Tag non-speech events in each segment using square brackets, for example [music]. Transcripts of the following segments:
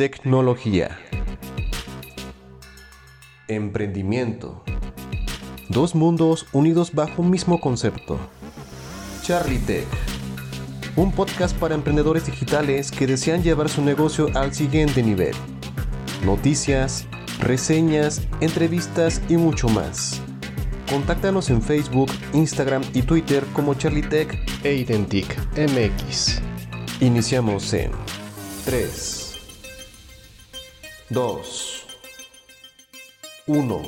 Tecnología. Emprendimiento. Dos mundos unidos bajo un mismo concepto. Charlie Tech. Un podcast para emprendedores digitales que desean llevar su negocio al siguiente nivel. Noticias, reseñas, entrevistas y mucho más. Contáctanos en Facebook, Instagram y Twitter como Charlie Tech e Identic MX. Iniciamos en 3, 2, 1.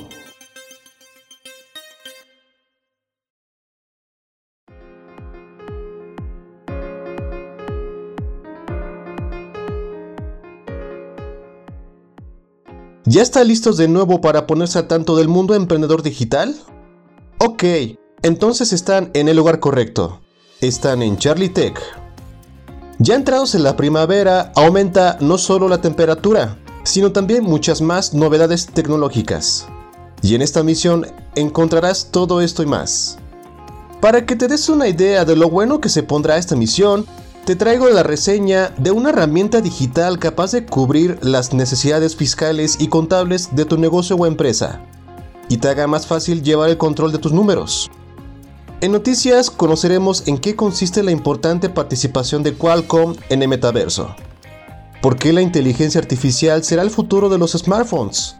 ¿Ya está listos de nuevo para ponerse a tanto del mundo emprendedor digital? Ok, entonces están en el lugar correcto. Están en Charlie Tech. Ya entrados en la primavera, aumenta no solo la temperatura, sino también muchas más novedades tecnológicas. Y en esta misión encontrarás todo esto y más. Para que te des una idea de lo bueno que se pondrá esta misión, te traigo la reseña de una herramienta digital capaz de cubrir las necesidades fiscales y contables de tu negocio o empresa, y te haga más fácil llevar el control de tus números. En noticias conoceremos en qué consiste la importante participación de Qualcomm en el metaverso. ¿Por qué la inteligencia artificial será el futuro de los smartphones?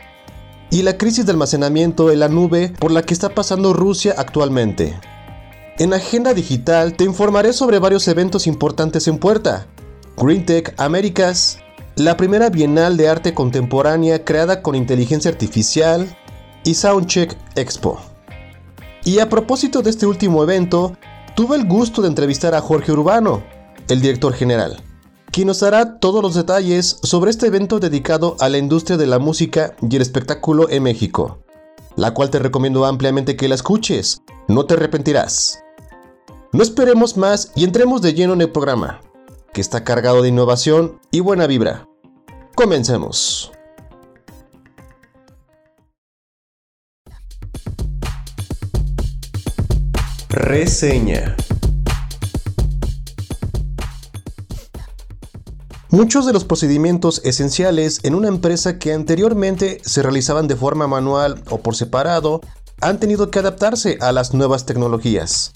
Y la crisis de almacenamiento en la nube por la que está pasando Rusia actualmente. En Agenda Digital te informaré sobre varios eventos importantes en puerta. GreenTech Américas, la primera Bienal de Arte Contemporánea creada con inteligencia artificial y Soundcheck Expo. Y a propósito de este último evento, tuve el gusto de entrevistar a Jorge Urbano, el director general, quien nos dará todos los detalles sobre este evento dedicado a la industria de la música y el espectáculo en México, la cual te recomiendo ampliamente que la escuches, no te arrepentirás. No esperemos más y entremos de lleno en el programa, que está cargado de innovación y buena vibra. Comencemos. Reseña. Muchos de los procedimientos esenciales en una empresa que anteriormente se realizaban de forma manual o por separado han tenido que adaptarse a las nuevas tecnologías.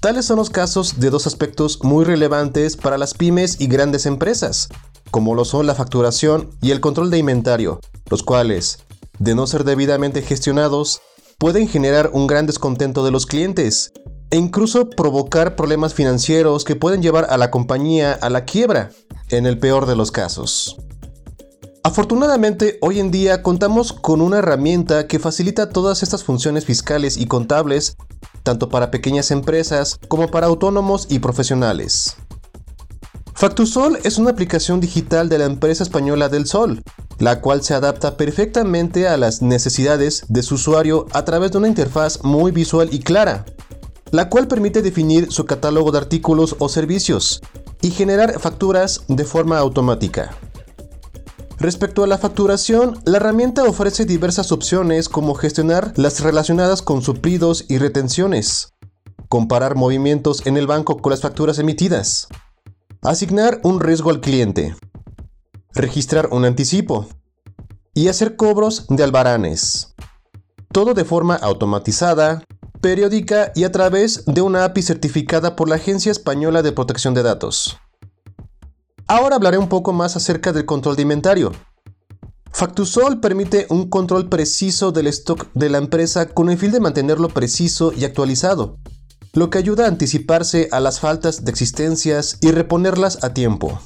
Tales son los casos de dos aspectos muy relevantes para las pymes y grandes empresas, como lo son la facturación y el control de inventario, los cuales, de no ser debidamente gestionados, pueden generar un gran descontento de los clientes e incluso provocar problemas financieros que pueden llevar a la compañía a la quiebra, en el peor de los casos. Afortunadamente, hoy en día contamos con una herramienta que facilita todas estas funciones fiscales y contables, tanto para pequeñas empresas como para autónomos y profesionales. Factusol es una aplicación digital de la empresa española Del Sol, la cual se adapta perfectamente a las necesidades de su usuario a través de una interfaz muy visual y clara, la cual permite definir su catálogo de artículos o servicios y generar facturas de forma automática. Respecto a la facturación, la herramienta ofrece diversas opciones como gestionar las relacionadas con suplidos y retenciones, comparar movimientos en el banco con las facturas emitidas, asignar un riesgo al cliente, registrar un anticipo y hacer cobros de albaranes. Todo de forma automatizada, periódica y a través de una API certificada por la Agencia Española de Protección de Datos. Ahora hablaré un poco más acerca del control de inventario. Factusol permite un control preciso del stock de la empresa con el fin de mantenerlo preciso y actualizado, lo que ayuda a anticiparse a las faltas de existencias y reponerlas a tiempo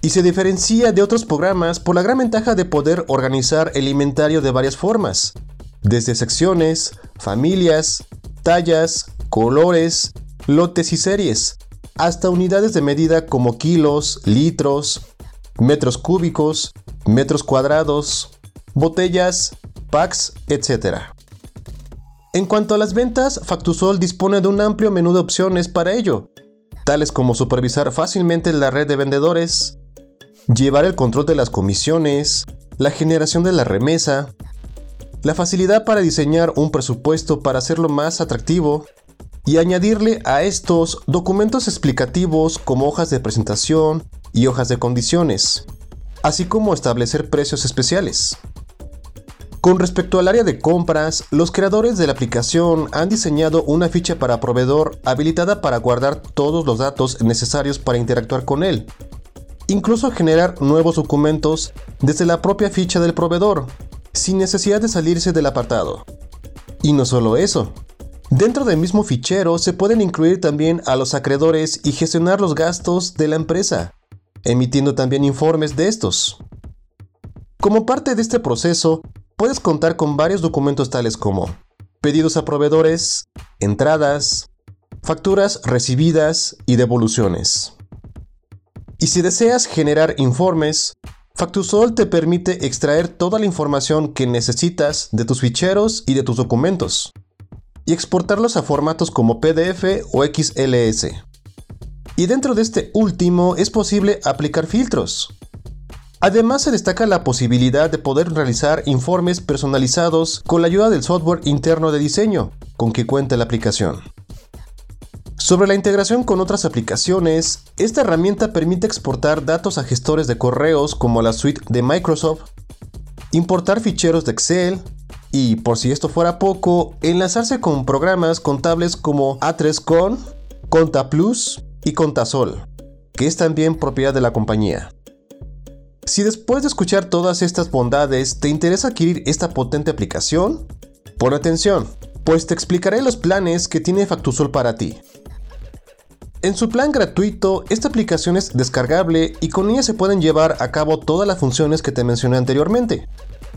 y se diferencia de otros programas por la gran ventaja de poder organizar el inventario de varias formas, desde secciones, familias, tallas, colores, lotes y series, hasta unidades de medida como kilos, litros, metros cúbicos, metros cuadrados, botellas, packs, etc. En cuanto a las ventas, Factusol dispone de un amplio menú de opciones para ello, tales como supervisar fácilmente la red de vendedores, llevar el control de las comisiones, la generación de la remesa, la facilidad para diseñar un presupuesto para hacerlo más atractivo y añadirle a estos documentos explicativos como hojas de presentación y hojas de condiciones, así como establecer precios especiales. Con respecto al área de compras, los creadores de la aplicación han diseñado una ficha para proveedor habilitada para guardar todos los datos necesarios para interactuar con él. Incluso generar nuevos documentos desde la propia ficha del proveedor, sin necesidad de salirse del apartado. Y no solo eso. Dentro del mismo fichero se pueden incluir también a los acreedores y gestionar los gastos de la empresa, emitiendo también informes de estos. Como parte de este proceso, puedes contar con varios documentos tales como pedidos a proveedores, entradas, facturas recibidas y devoluciones. Y si deseas generar informes, Factusol te permite extraer toda la información que necesitas de tus ficheros y de tus documentos y exportarlos a formatos como PDF o XLS. Y dentro de este último es posible aplicar filtros, Además se destaca la posibilidad de poder realizar informes personalizados con la ayuda del software interno de diseño con que cuenta la aplicación. Sobre la integración con otras aplicaciones, esta herramienta permite exportar datos a gestores de correos como la suite de Microsoft, importar ficheros de Excel y, por si esto fuera poco, enlazarse con programas contables como A3Con, ContaPlus y Contasol, que es también propiedad de la compañía. Si después de escuchar todas estas bondades te interesa adquirir esta potente aplicación, pon atención, pues te explicaré los planes que tiene Factusol para ti. En su plan gratuito, esta aplicación es descargable y con ella se pueden llevar a cabo todas las funciones que te mencioné anteriormente.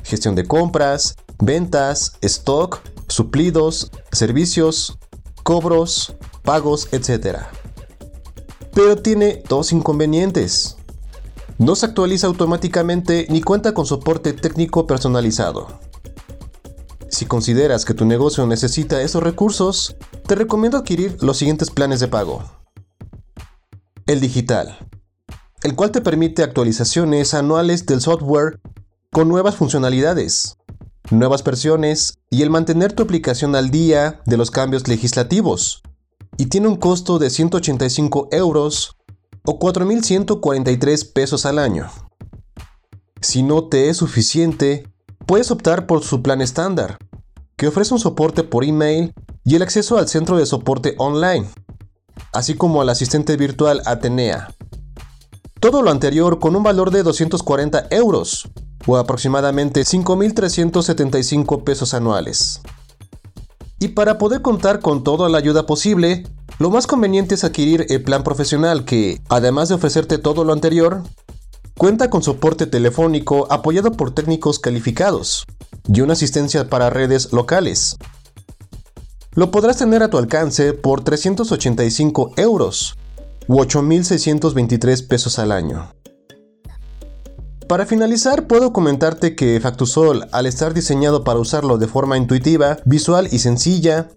Gestión de compras, ventas, stock, suplidos, servicios, cobros, pagos, etc. Pero tiene dos inconvenientes. No se actualiza automáticamente ni cuenta con soporte técnico personalizado. Si consideras que tu negocio necesita esos recursos, te recomiendo adquirir los siguientes planes de pago. El digital, el cual te permite actualizaciones anuales del software con nuevas funcionalidades, nuevas versiones y el mantener tu aplicación al día de los cambios legislativos. Y tiene un costo de 185 euros o 4.143 pesos al año. Si no te es suficiente, puedes optar por su plan estándar, que ofrece un soporte por email y el acceso al centro de soporte online, así como al asistente virtual Atenea. Todo lo anterior con un valor de 240 euros, o aproximadamente 5.375 pesos anuales. Y para poder contar con toda la ayuda posible, lo más conveniente es adquirir el plan profesional que, además de ofrecerte todo lo anterior, cuenta con soporte telefónico apoyado por técnicos calificados y una asistencia para redes locales. Lo podrás tener a tu alcance por 385 euros u 8.623 pesos al año. Para finalizar, puedo comentarte que Factusol, al estar diseñado para usarlo de forma intuitiva, visual y sencilla,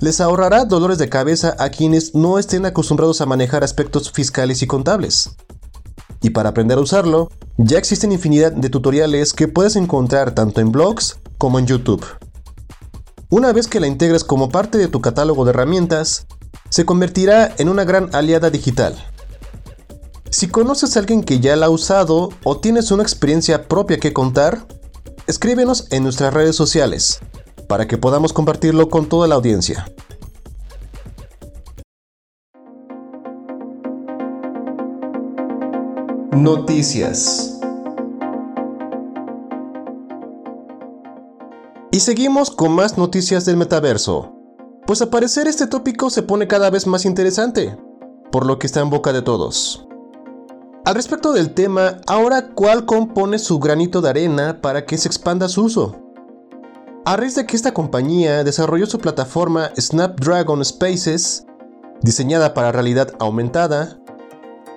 les ahorrará dolores de cabeza a quienes no estén acostumbrados a manejar aspectos fiscales y contables. Y para aprender a usarlo, ya existen infinidad de tutoriales que puedes encontrar tanto en blogs como en YouTube. Una vez que la integres como parte de tu catálogo de herramientas, se convertirá en una gran aliada digital. Si conoces a alguien que ya la ha usado o tienes una experiencia propia que contar, escríbenos en nuestras redes sociales para que podamos compartirlo con toda la audiencia. Noticias. Y seguimos con más noticias del metaverso. Pues a parecer este tópico se pone cada vez más interesante, por lo que está en boca de todos. Al respecto del tema, ahora Qualcomm pone su granito de arena para que se expanda su uso. A raíz de que esta compañía desarrolló su plataforma Snapdragon Spaces, diseñada para realidad aumentada,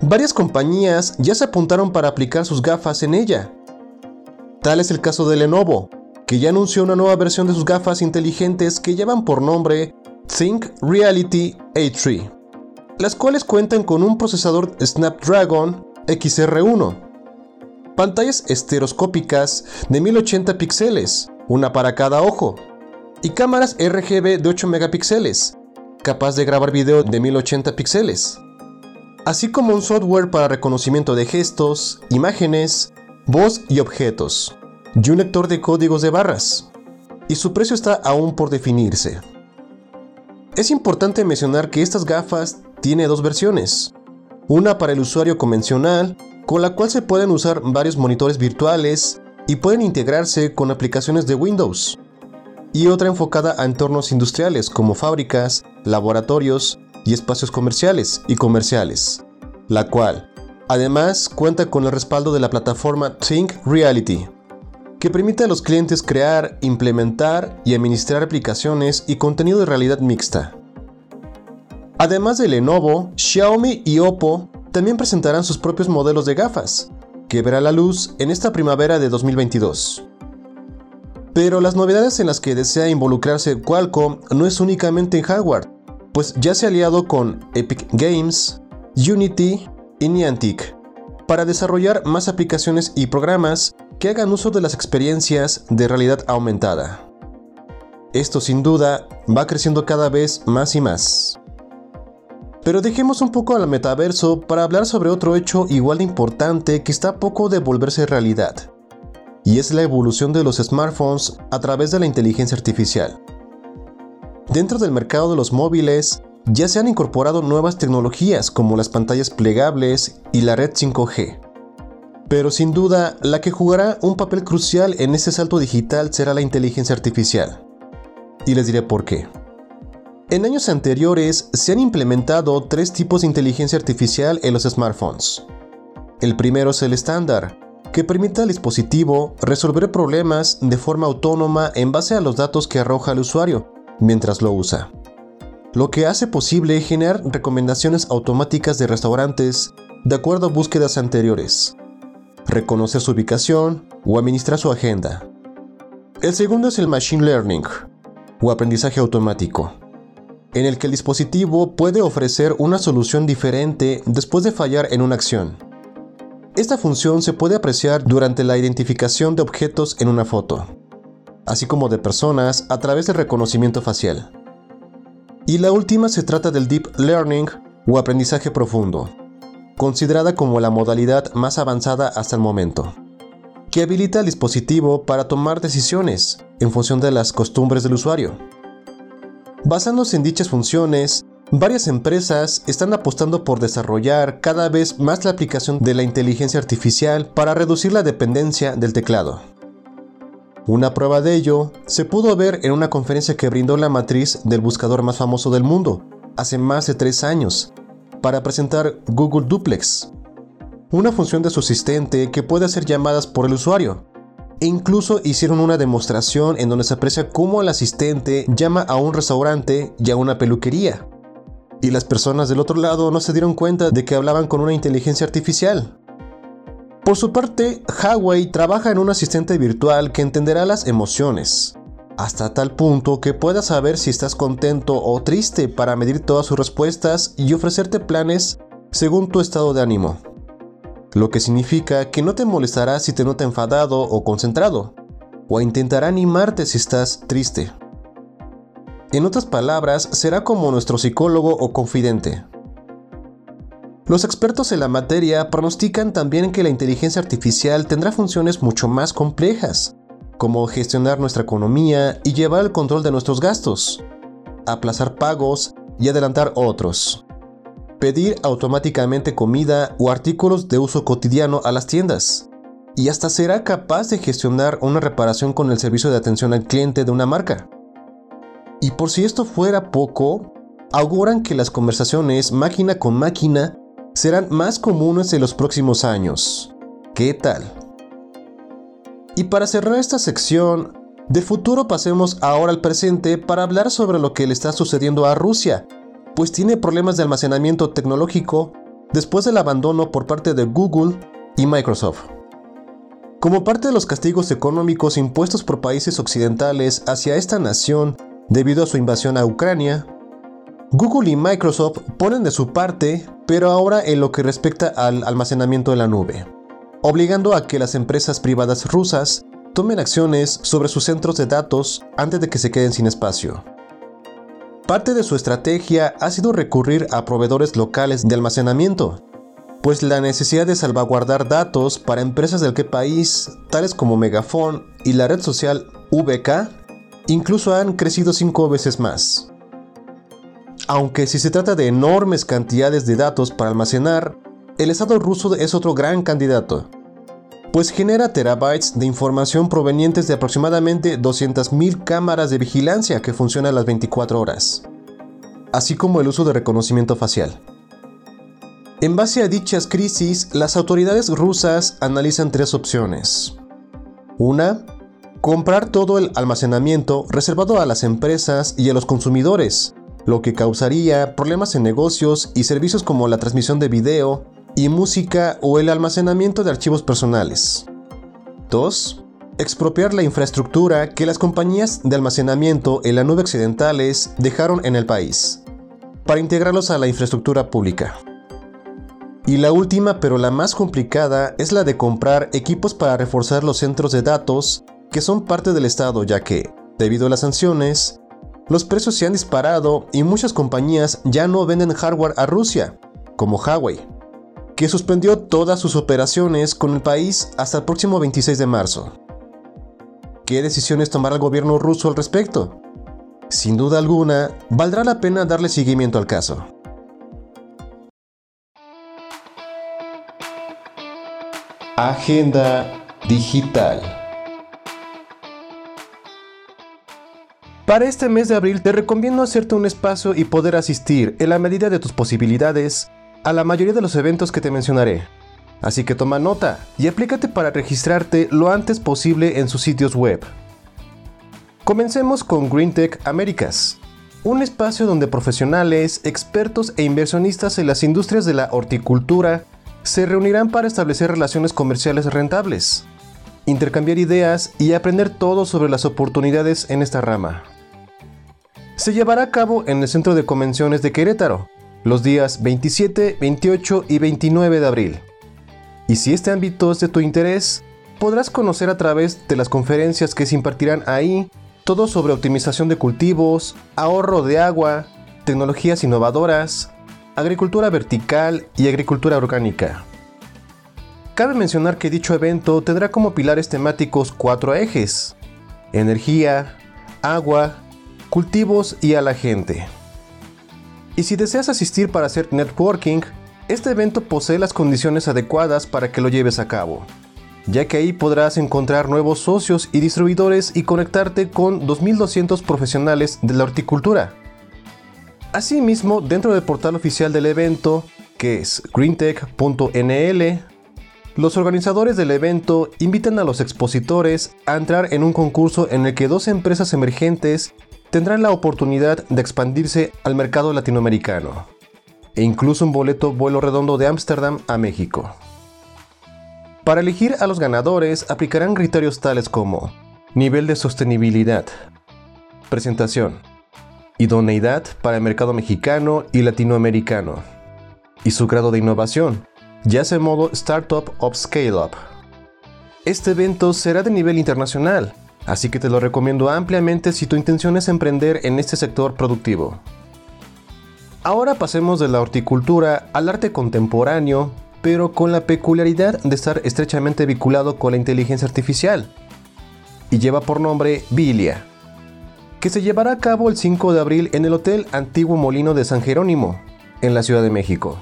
varias compañías ya se apuntaron para aplicar sus gafas en ella. Tal es el caso de Lenovo, que ya anunció una nueva versión de sus gafas inteligentes que llevan por nombre Think Reality A3, las cuales cuentan con un procesador Snapdragon XR1, pantallas estereoscópicas de 1080 píxeles, una para cada ojo, y cámaras RGB de 8 megapíxeles, capaz de grabar video de 1080 píxeles, así como un software para reconocimiento de gestos, imágenes voz y objetos, y un lector de códigos de barras, y su precio está aún por definirse. Es importante mencionar que estas gafas tiene dos versiones, una para el usuario convencional, con la cual se pueden usar varios monitores virtuales y pueden integrarse con aplicaciones de Windows, y otra enfocada a entornos industriales como fábricas, laboratorios y espacios comerciales y comerciales, la cual, además, cuenta con el respaldo de la plataforma Think Reality, que permite a los clientes crear, implementar y administrar aplicaciones y contenido de realidad mixta. Además de Lenovo, Xiaomi y Oppo también presentarán sus propios modelos de gafas, que verá la luz en esta primavera de 2022. Pero las novedades en las que desea involucrarse Qualcomm no es únicamente en hardware, pues ya se ha aliado con Epic Games, Unity y Niantic para desarrollar más aplicaciones y programas hagan uso de las experiencias de realidad aumentada. Esto sin duda va creciendo cada vez más y más. Pero dejemos un poco al metaverso para hablar sobre otro hecho igual de importante que está a poco de volverse realidad, y es la evolución de los smartphones a través de la inteligencia artificial. Dentro del mercado de los móviles ya se han incorporado nuevas tecnologías como las pantallas plegables y la red 5G, pero sin duda, la que jugará un papel crucial en ese salto digital será la inteligencia artificial. Y les diré por qué. En años anteriores se han implementado tres tipos de inteligencia artificial en los smartphones. El primero es el estándar, que permite al dispositivo resolver problemas de forma autónoma en base a los datos que arroja el usuario mientras lo usa. Lo que hace posible generar recomendaciones automáticas de restaurantes de acuerdo a búsquedas anteriores, reconocer su ubicación o administrar su agenda. El segundo es el Machine Learning, o aprendizaje automático, en el que el dispositivo puede ofrecer una solución diferente después de fallar en una acción. Esta función se puede apreciar durante la identificación de objetos en una foto, así como de personas a través del reconocimiento facial. Y la última se trata del Deep Learning o aprendizaje profundo, considerada como la modalidad más avanzada hasta el momento, que habilita al dispositivo para tomar decisiones en función de las costumbres del usuario. Basándose en dichas funciones, varias empresas están apostando por desarrollar cada vez más la aplicación de la inteligencia artificial para reducir la dependencia del teclado. Una prueba de ello se pudo ver en una conferencia que brindó la matriz del buscador más famoso del mundo, hace más de tres años, para presentar Google Duplex, una función de su asistente que puede hacer llamadas por el usuario. E incluso hicieron una demostración en donde se aprecia cómo el asistente llama a un restaurante y a una peluquería. Y las personas del otro lado no se dieron cuenta de que hablaban con una inteligencia artificial. Por su parte, Huawei trabaja en un asistente virtual que entenderá las emociones, hasta tal punto que puedas saber si estás contento o triste para medir todas sus respuestas y ofrecerte planes según tu estado de ánimo. Lo que significa que no te molestará si te nota enfadado o concentrado, o intentará animarte si estás triste. En otras palabras, será como nuestro psicólogo o confidente. Los expertos en la materia pronostican también que la inteligencia artificial tendrá funciones mucho más complejas, como gestionar nuestra economía y llevar el control de nuestros gastos, aplazar pagos y adelantar otros, pedir automáticamente comida o artículos de uso cotidiano a las tiendas, y hasta será capaz de gestionar una reparación con el servicio de atención al cliente de una marca. Y por si esto fuera poco, auguran que las conversaciones máquina con máquina serán más comunes en los próximos años. ¿Qué tal? Y para cerrar esta sección, del futuro pasemos ahora al presente para hablar sobre lo que le está sucediendo a Rusia, pues tiene problemas de almacenamiento tecnológico después del abandono por parte de Google y Microsoft. Como parte de los castigos económicos impuestos por países occidentales hacia esta nación debido a su invasión a Ucrania, Google y Microsoft ponen de su parte, pero ahora en lo que respecta al almacenamiento de la nube obligando a que las empresas privadas rusas tomen acciones sobre sus centros de datos antes de que se queden sin espacio. Parte de su estrategia ha sido recurrir a proveedores locales de almacenamiento, pues la necesidad de salvaguardar datos para empresas del que país, tales como Megafon y la red social VK, incluso han crecido cinco veces más. Aunque si se trata de enormes cantidades de datos para almacenar, el Estado ruso es otro gran candidato, pues genera terabytes de información provenientes de aproximadamente 200.000 cámaras de vigilancia que funcionan las 24 horas, así como el uso de reconocimiento facial. En base a dichas crisis, las autoridades rusas analizan tres opciones. Una, comprar todo el almacenamiento reservado a las empresas y a los consumidores, lo que causaría problemas en negocios y servicios como la transmisión de video y música o el almacenamiento de archivos personales. 2. Expropiar la infraestructura que las compañías de almacenamiento en la nube occidentales dejaron en el país, para integrarlos a la infraestructura pública. Y la última, pero la más complicada, es la de comprar equipos para reforzar los centros de datos que son parte del Estado, ya que, debido a las sanciones, los precios se han disparado y muchas compañías ya no venden hardware a Rusia, como Huawei, que suspendió todas sus operaciones con el país hasta el próximo 26 de marzo. ¿Qué decisiones tomará el gobierno ruso al respecto? Sin duda alguna, valdrá la pena darle seguimiento al caso. Agenda digital. Para este mes de abril te recomiendo hacerte un espacio y poder asistir, en la medida de tus posibilidades, a la mayoría de los eventos que te mencionaré. Así que toma nota y aplícate para registrarte lo antes posible en sus sitios web. Comencemos con GreenTech Américas, un espacio donde profesionales, expertos e inversionistas en las industrias de la horticultura, se reunirán para establecer relaciones comerciales rentables, intercambiar ideas y aprender todo sobre las oportunidades en esta rama. Se llevará a cabo en el Centro de Convenciones de Querétaro, los días 27, 28 y 29 de abril. Y si este ámbito es de tu interés, podrás conocer a través de las conferencias que se impartirán ahí todo sobre optimización de cultivos, ahorro de agua, tecnologías innovadoras, agricultura vertical y agricultura orgánica. Cabe mencionar que dicho evento tendrá como pilares temáticos cuatro ejes, energía, agua, cultivos y a la gente. Y si deseas asistir para hacer networking, este evento posee las condiciones adecuadas para que lo lleves a cabo, ya que ahí podrás encontrar nuevos socios y distribuidores y conectarte con 2.200 profesionales de la horticultura. Asimismo, dentro del portal oficial del evento, que es greentech.nl, los organizadores del evento invitan a los expositores a entrar en un concurso en el que dos empresas emergentes tendrán la oportunidad de expandirse al mercado latinoamericano, e incluso un boleto vuelo redondo de Ámsterdam a México. Para elegir a los ganadores aplicarán criterios tales como nivel de sostenibilidad, presentación, idoneidad para el mercado mexicano y latinoamericano, y su grado de innovación, ya sea modo Startup o Scale Up. Este evento será de nivel internacional, así que te lo recomiendo ampliamente si tu intención es emprender en este sector productivo. Ahora pasemos de la horticultura al arte contemporáneo, pero con la peculiaridad de estar estrechamente vinculado con la inteligencia artificial, y lleva por nombre Bilia que se llevará a cabo el 5 de abril en el Hotel Antiguo Molino de San Jerónimo, en la Ciudad de México,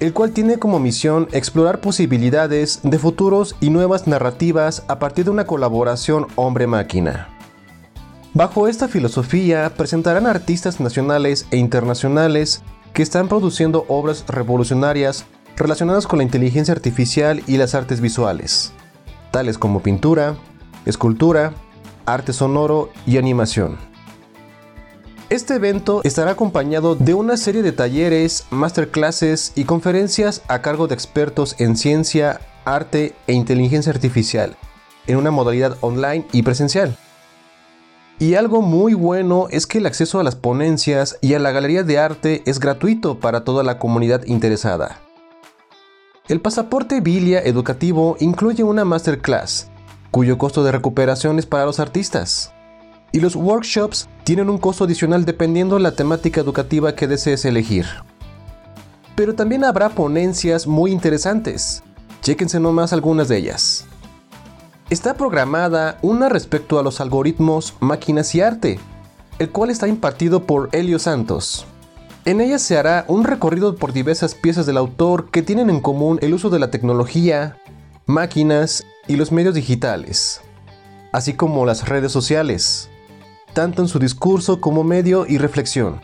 el cual tiene como misión explorar posibilidades de futuros y nuevas narrativas a partir de una colaboración hombre-máquina. Bajo esta filosofía presentarán artistas nacionales e internacionales que están produciendo obras revolucionarias relacionadas con la inteligencia artificial y las artes visuales, tales como pintura, escultura, arte sonoro y animación. Este evento estará acompañado de una serie de talleres, masterclasses y conferencias a cargo de expertos en ciencia, arte e inteligencia artificial, en una modalidad online y presencial. Y algo muy bueno es que el acceso a las ponencias y a la galería de arte es gratuito para toda la comunidad interesada. El pasaporte Bilia educativo incluye una masterclass, cuyo costo de recuperación es para los artistas y los workshops tienen un costo adicional dependiendo de la temática educativa que desees elegir. pero también habrá ponencias muy interesantes. Chéquense nomás algunas de ellas. Está programada una respecto a los algoritmos, máquinas y arte, el cual está impartido por Helio Santos. En ella se hará un recorrido por diversas piezas del autor que tienen en común el uso de la tecnología, máquinas y los medios digitales, así como las redes sociales, tanto en su discurso como medio y reflexión,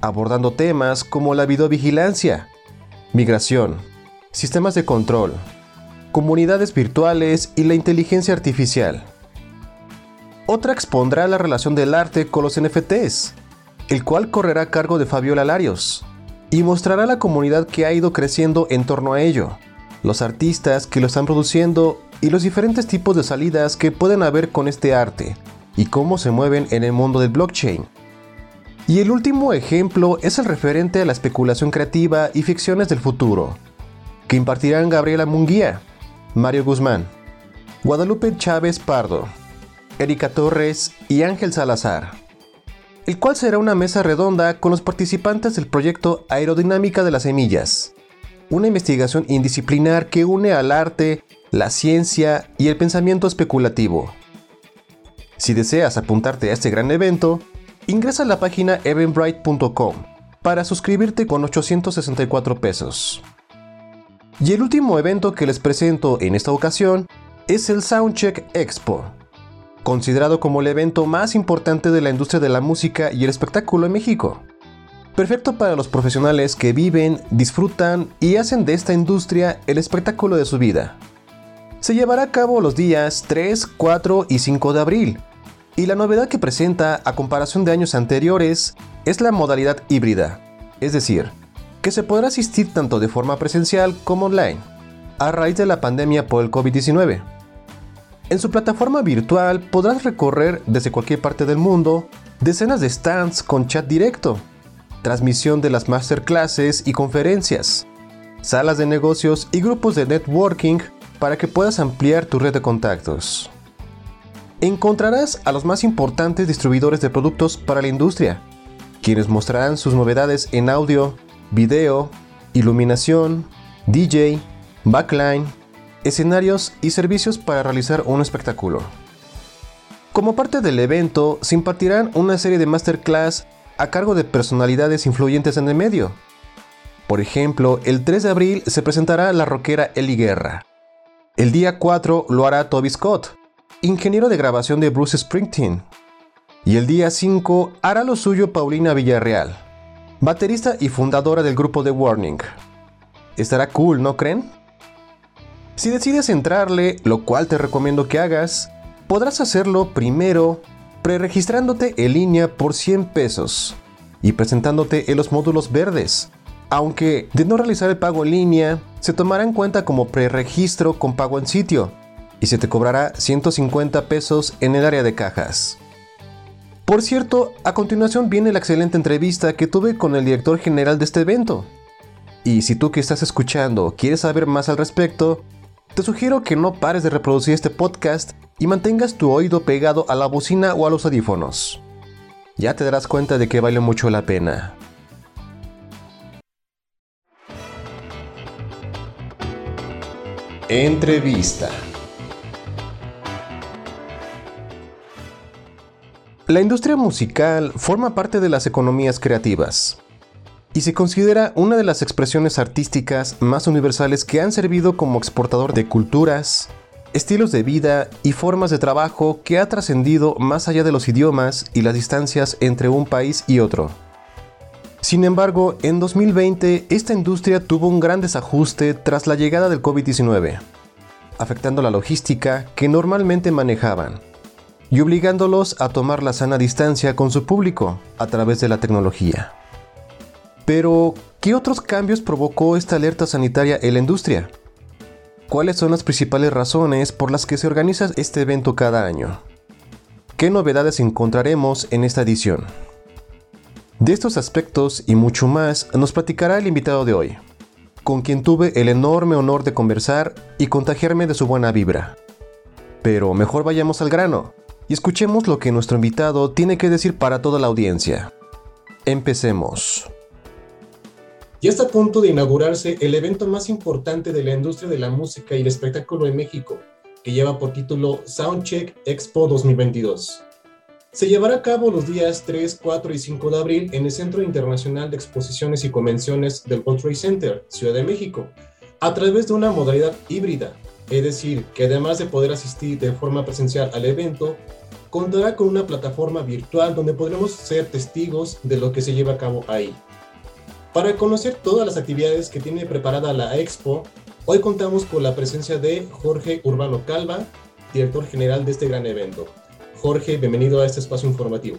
abordando temas como la videovigilancia, migración, sistemas de control, comunidades virtuales y la inteligencia artificial. Otra expondrá la relación del arte con los NFTs, el cual correrá a cargo de Fabiola Larios, y mostrará la comunidad que ha ido creciendo en torno a ello, los artistas que lo están produciendo y los diferentes tipos de salidas que pueden haber con este arte, y cómo se mueven en el mundo del blockchain. Y el último ejemplo es el referente a la especulación creativa y ficciones del futuro, que impartirán Gabriela Munguía, Mario Guzmán, Guadalupe Chávez Pardo, Erika Torres y Ángel Salazar, el cual será una mesa redonda con los participantes del proyecto Aerodinámica de las Semillas, una investigación indisciplinar que une al arte, la ciencia y el pensamiento especulativo. Si deseas apuntarte a este gran evento, ingresa a la página eventbrite.com para suscribirte con 864 pesos. Y el último evento que les presento en esta ocasión es el Soundcheck Expo, considerado como el evento más importante de la industria de la música y el espectáculo en México. Perfecto para los profesionales que viven, disfrutan y hacen de esta industria el espectáculo de su vida. Se llevará a cabo los días 3, 4 y 5 de abril, y la novedad que presenta a comparación de años anteriores es la modalidad híbrida, es decir, que se podrá asistir tanto de forma presencial como online, a raíz de la pandemia por el COVID-19. En su plataforma virtual podrás recorrer desde cualquier parte del mundo decenas de stands con chat directo, transmisión de las masterclasses y conferencias, salas de negocios y grupos de networking para que puedas ampliar tu red de contactos. Encontrarás a los más importantes distribuidores de productos para la industria, quienes mostrarán sus novedades en audio, video, iluminación, DJ, backline, escenarios y servicios para realizar un espectáculo. Como parte del evento, se impartirán una serie de masterclass a cargo de personalidades influyentes en el medio. Por ejemplo, el 3 de abril se presentará la rockera Eli Guerra. El día 4 lo hará Toby Scott, ingeniero de grabación de Bruce Springsteen. Y el día 5 hará lo suyo Paulina Villarreal, baterista y fundadora del grupo The Warning. Estará cool, ¿no creen? Si decides entrarle, lo cual te recomiendo que hagas, podrás hacerlo primero preregistrándote en línea por 100 pesos y presentándote en los módulos verdes. Aunque de no realizar el pago en línea, se tomará en cuenta como preregistro con pago en sitio y se te cobrará 150 pesos en el área de cajas. Por cierto, a continuación viene la excelente entrevista que tuve con el director general de este evento. Y si tú que estás escuchando quieres saber más al respecto, te sugiero que no pares de reproducir este podcast y mantengas tu oído pegado a la bocina o a los audífonos. Ya te darás cuenta de que vale mucho la pena. Entrevista. La industria musical forma parte de las economías creativas y se considera una de las expresiones artísticas más universales que han servido como exportador de culturas, estilos de vida y formas de trabajo que ha trascendido más allá de los idiomas y las distancias entre un país y otro. Sin embargo, en 2020 esta industria tuvo un gran desajuste tras la llegada del COVID-19, afectando la logística que normalmente manejaban y obligándolos a tomar la sana distancia con su público a través de la tecnología. Pero, ¿qué otros cambios provocó esta alerta sanitaria en la industria? ¿Cuáles son las principales razones por las que se organiza este evento cada año? ¿Qué novedades encontraremos en esta edición? De estos aspectos y mucho más nos platicará el invitado de hoy, con quien tuve el enorme honor de conversar y contagiarme de su buena vibra. Pero mejor vayamos al grano y escuchemos lo que nuestro invitado tiene que decir para toda la audiencia. Empecemos. Ya está a punto de inaugurarse el evento más importante de la industria de la música y el espectáculo en México, que lleva por título Soundcheck Expo 2022. Se llevará a cabo los días 3, 4 y 5 de abril en el Centro Internacional de Exposiciones y Convenciones del World Trade Center, Ciudad de México, a través de una modalidad híbrida, es decir, que además de poder asistir de forma presencial al evento, contará con una plataforma virtual donde podremos ser testigos de lo que se lleva a cabo ahí. Para conocer todas las actividades que tiene preparada la Expo, hoy contamos con la presencia de Jorge Urbano Calva, director general de este gran evento. Jorge, bienvenido a este espacio informativo.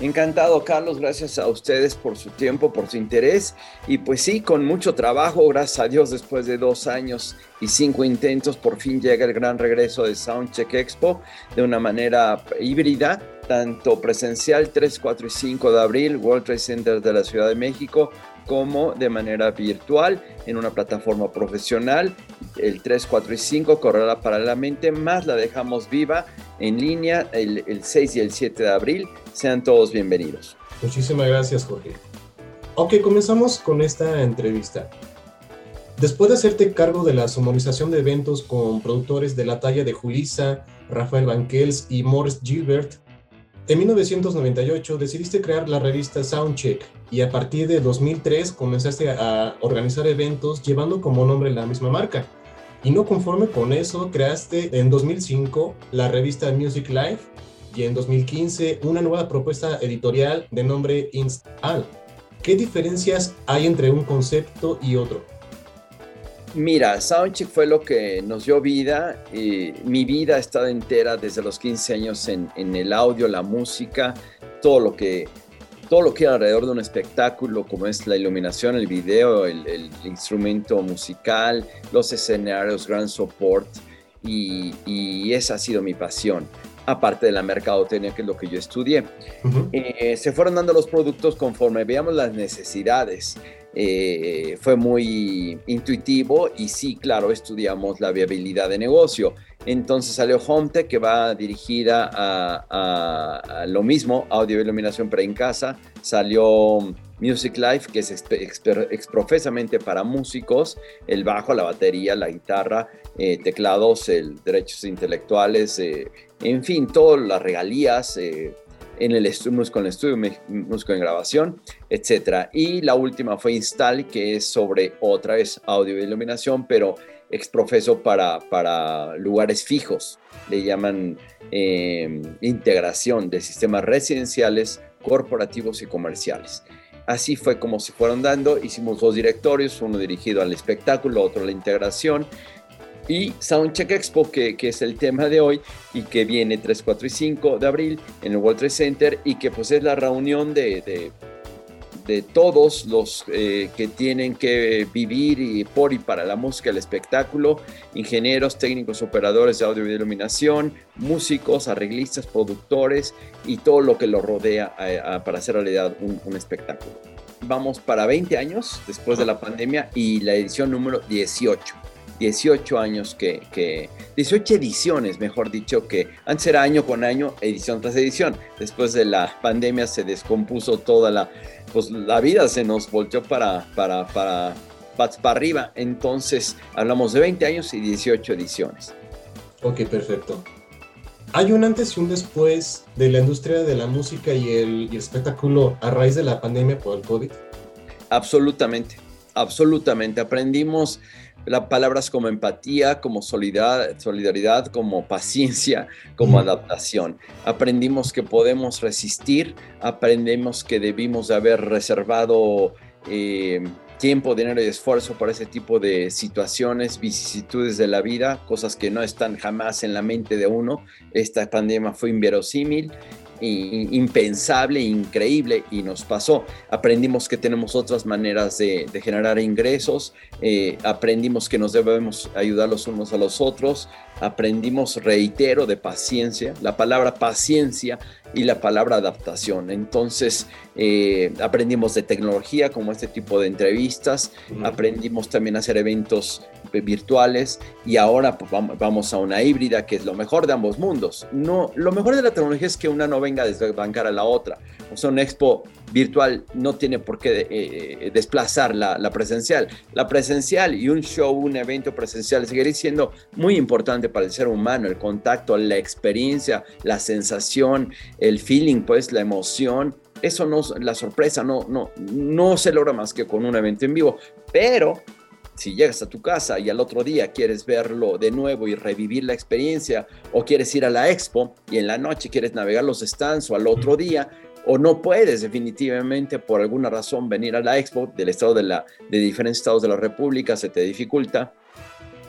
Encantado, Carlos. Gracias a ustedes por su tiempo, por su interés. Y pues sí, con mucho trabajo, gracias a Dios, después de dos años y cinco intentos, por fin llega el gran regreso de Soundcheck Expo de una manera híbrida tanto presencial 3, 4 y 5 de abril, World Trade Center de la Ciudad de México, como de manera virtual en una plataforma profesional. El 3, 4 y 5 correrá paralelamente, más la dejamos viva en línea el, el 6 y el 7 de abril. Sean todos bienvenidos. Muchísimas gracias, Jorge. Ok, comenzamos con esta entrevista. Después de hacerte cargo de la sonorización de eventos con productores de la talla de Julissa, Rafael Banquels y Morris Gilbert, en 1998 decidiste crear la revista Soundcheck y a partir de 2003 comenzaste a organizar eventos llevando como nombre la misma marca. Y no conforme con eso, creaste en 2005 la revista Music Life y en 2015 una nueva propuesta editorial de nombre Install. ¿Qué diferencias hay entre un concepto y otro? Mira, Soundcheck fue lo que nos dio vida. y mi vida ha estado entera desde los 15 años en, el audio, la música, todo lo que todo lo que era alrededor de un espectáculo, como es la iluminación, el video, el, instrumento musical, los escenarios, gran support, y, esa ha sido mi pasión, aparte de la mercadotecnia, que es lo que yo estudié. Eh, se fueron dando los productos conforme veíamos las necesidades. Eh, fue muy intuitivo y sí, claro, estudiamos la viabilidad de negocio. Entonces salió HomeTech, que va dirigida a, lo mismo, audio y iluminación, pero en casa. Salió Music Life, que es exprofesamente para músicos, el bajo, la batería, la guitarra, eh, teclados, el, derechos intelectuales, eh, en fin, todas las regalías, en el músico en el estudio, músico en grabación, etc. Y la última fue Install, que es sobre otra vez audio y iluminación, pero exprofeso para, para lugares fijos. Le llaman em, integración de sistemas residenciales, corporativos y comerciales. Así fue como se fueron dando. Hicimos dos directorios, uno dirigido al espectáculo, otro a la integración y Soundcheck Expo, que, que, es el tema de hoy y que viene 3, 4 y 5 de abril en el World Trade Center y que pues es la reunión de, de, de todos los eh, que tienen que vivir y por y para la música, el espectáculo, ingenieros, técnicos, operadores de audio y iluminación, músicos, arreglistas, productores y todo lo que lo rodea para hacer realidad un, un espectáculo. Vamos para 20 años después de la pandemia y la edición número 18. 18 años que, que, 18 ediciones, mejor dicho, que antes era año con año, edición tras edición. Después de la pandemia se descompuso toda la, pues la vida se nos volteó para, para, para, para, arriba. Entonces hablamos de 20 años y 18 ediciones. Ok, perfecto. ¿Hay un antes y un después de la industria de la música y el, y el espectáculo a raíz de la pandemia por el COVID? Absolutamente, absolutamente. Aprendimos las palabras como empatía, como solidaridad, solidaridad como paciencia, como adaptación. Aprendimos que podemos resistir, aprendemos que debimos de haber reservado eh, tiempo, dinero y esfuerzo para ese tipo de situaciones, vicisitudes de la vida, cosas que no están jamás en la mente de uno. Esta pandemia fue inverosímil impensable, increíble y nos pasó. Aprendimos que tenemos otras maneras de, generar ingresos, eh, aprendimos que nos debemos ayudar los unos a los otros, aprendimos, reitero, de paciencia. La palabra paciencia y la palabra adaptación. Entonces, eh, aprendimos de tecnología como este tipo de entrevistas, aprendimos también a hacer eventos virtuales y ahora pues, vamos a una híbrida que es lo mejor de ambos mundos. No, lo mejor de la tecnología es que una no venga a desbancar a la otra. O sea, una expo virtual no tiene por qué eh, desplazar la, la, presencial. La presencial y un show, un evento presencial seguirá siendo muy importante para el ser humano, el contacto, la experiencia, la sensación, el feeling, pues la emoción. Eso no, la sorpresa no, no, no se logra más que con un evento en vivo, pero si llegas a tu casa y al otro día quieres verlo de nuevo y revivir la experiencia, o quieres ir a la expo y en la noche quieres navegar los stands o al otro día, o no puedes definitivamente por alguna razón venir a la expo del estado de, la, de diferentes estados de la República, se te dificulta,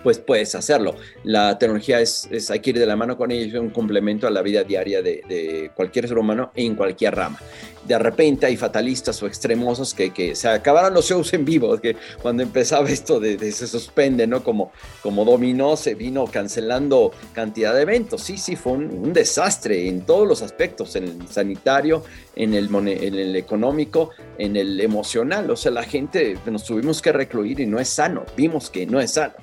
pues puedes hacerlo. La tecnología es, es, hay que ir de la mano con ella, es un complemento a la vida diaria de, cualquier ser humano en cualquier rama. De repente hay fatalistas o extremosos que, que se acabaron los shows en vivo, que cuando empezaba esto de, se suspende, ¿no? Como, como dominó, se vino cancelando cantidad de eventos. Sí, sí, fue un, desastre en todos los aspectos, en el sanitario, en el, en el económico, en el emocional. O sea, la gente nos tuvimos que recluir y no es sano. Vimos que no es sano.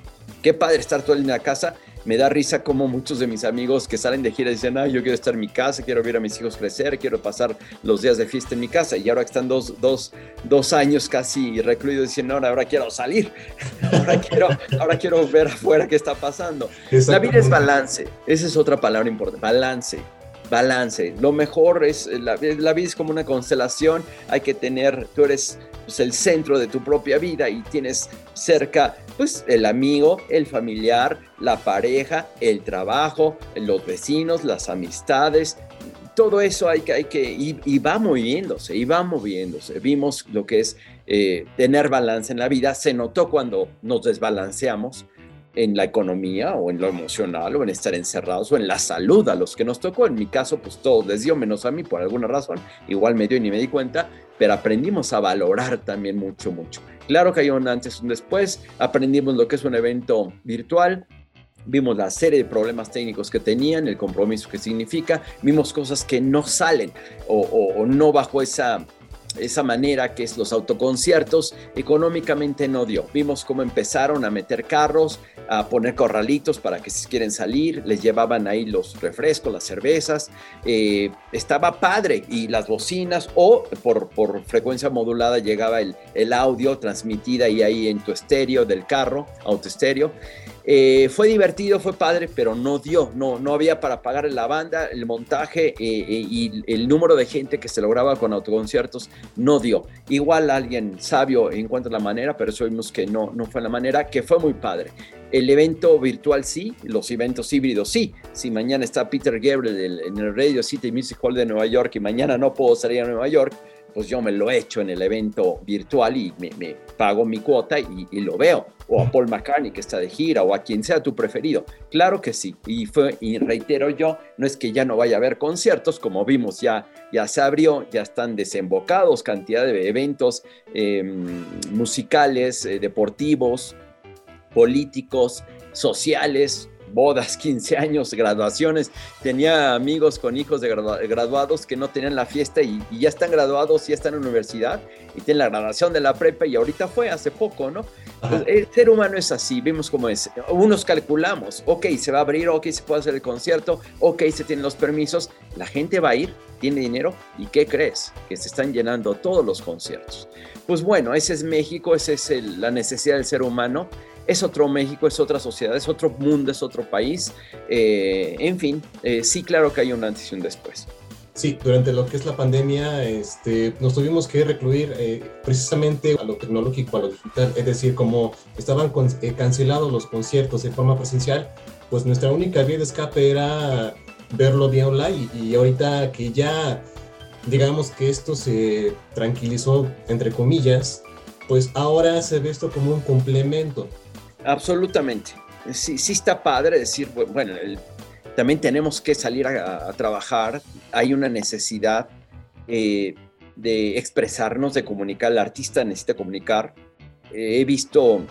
Qué padre estar todo el día en la casa. Me da risa como muchos de mis amigos que salen de gira dicen, ah, yo quiero estar en mi casa, quiero ver a mis hijos crecer, quiero pasar los días de fiesta en mi casa. Y ahora que están dos, dos, dos años casi recluidos, dicen, ahora, ahora quiero salir, [laughs] ahora quiero, ahora quiero ver afuera qué está pasando. La vida es balance, esa es otra palabra importante, balance balance. Lo mejor es, la, la, vida es como una constelación, hay que tener, tú eres pues, el centro de tu propia vida y tienes cerca pues el amigo, el familiar, la pareja, el trabajo, los vecinos, las amistades, todo eso hay que, hay que y, va moviéndose, y va moviéndose. Vimos lo que es eh, tener balance en la vida, se notó cuando nos desbalanceamos, en la economía o en lo emocional o en estar encerrados o en la salud a los que nos tocó. En mi caso, pues todos les dio, menos a mí por alguna razón. Igual me dio y ni me di cuenta, pero aprendimos a valorar también mucho, mucho. Claro que hay un antes y un después, aprendimos lo que es un evento virtual, vimos la serie de problemas técnicos que tenían, el compromiso que significa, vimos cosas que no salen o, o no bajo esa esa manera que es los autoconciertos, económicamente no dio. Vimos cómo empezaron a meter carros, a poner corralitos para que si quieren salir, les llevaban ahí los refrescos, las cervezas. Eh, estaba padre y las bocinas o por, por frecuencia modulada llegaba el, el audio transmitida y ahí en tu estéreo del carro, autoestéreo. Eh, fue divertido, fue padre, pero no dio, no, no había para pagar la banda, el montaje eh, eh, y el número de gente que se lograba con autoconciertos no dio. Igual alguien sabio encuentra la manera, pero eso vimos que no, no fue la manera, que fue muy padre. El evento virtual sí, los eventos híbridos sí. Si mañana está Peter Gabriel en el Radio City Music Hall de Nueva York y mañana no puedo salir a Nueva York, pues yo me lo he hecho en el evento virtual y me, pago mi cuota y, lo veo. O a Paul McCartney que está de gira o a quien sea tu preferido. Claro que sí. Y, fue, y reitero yo, no es que ya no vaya a haber conciertos, como vimos ya, ya se abrió, ya están desembocados cantidad de eventos em, musicales, eh, deportivos, políticos, sociales, bodas, [laughs] 15 años, graduaciones. Tenía amigos con hijos de graduados que no tenían la fiesta y, ya están graduados, ya están en la universidad y tienen la graduación de la prepa y ahorita fue hace poco, ¿no? Pues, el ser humano es así, vemos cómo es. Unos calculamos, ok, se va a abrir, ok, se puede hacer el concierto, ok, se tienen los permisos, la gente va a ir, tiene dinero y ¿qué crees? Que se están llenando todos los conciertos. Pues bueno, ese es México, esa es la necesidad del ser humano es otro México, es otra sociedad, es otro mundo, es otro país. Eh, en fin, eh, sí, claro que hay un antes y un después. Sí, durante lo que es la pandemia, este, nos tuvimos que recluir eh, precisamente a lo tecnológico, a lo digital, es decir, como estaban cancelados los conciertos de forma presencial, pues nuestra única vía de escape era verlo vía online y ahorita que ya digamos que esto se tranquilizó entre comillas, pues ahora se ve esto como un complemento Absolutamente. Sí, sí está padre decir, bueno, también tenemos que salir a, trabajar, hay una necesidad eh, de expresarnos, de comunicar, el artista necesita comunicar. Eh, he visto